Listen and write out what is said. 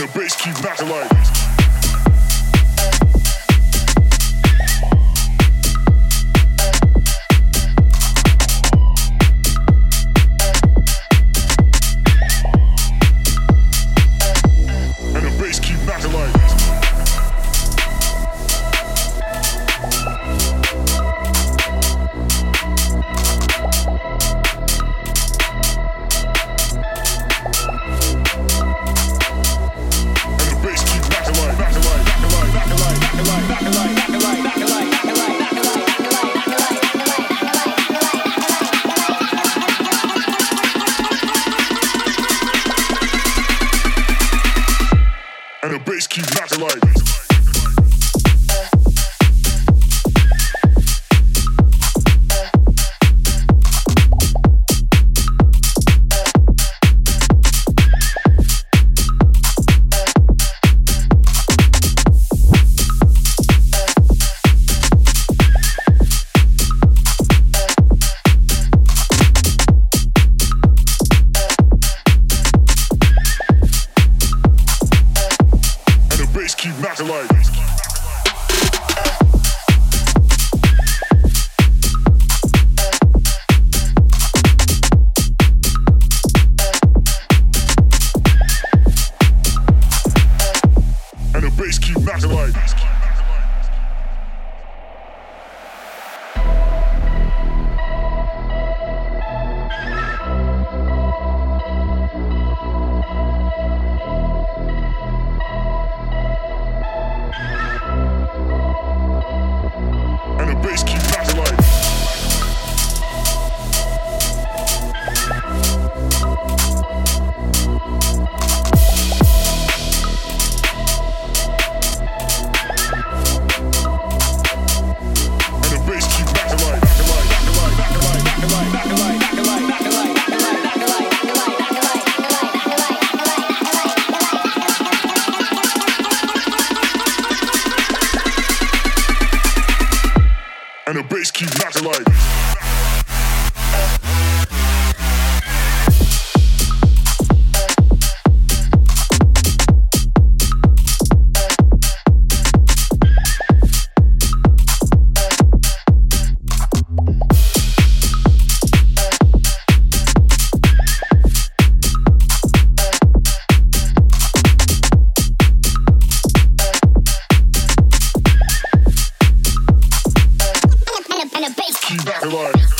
and the bass keep knocking like. bass keep knocking like. keep knocking like. and the bass keep knocking like. work.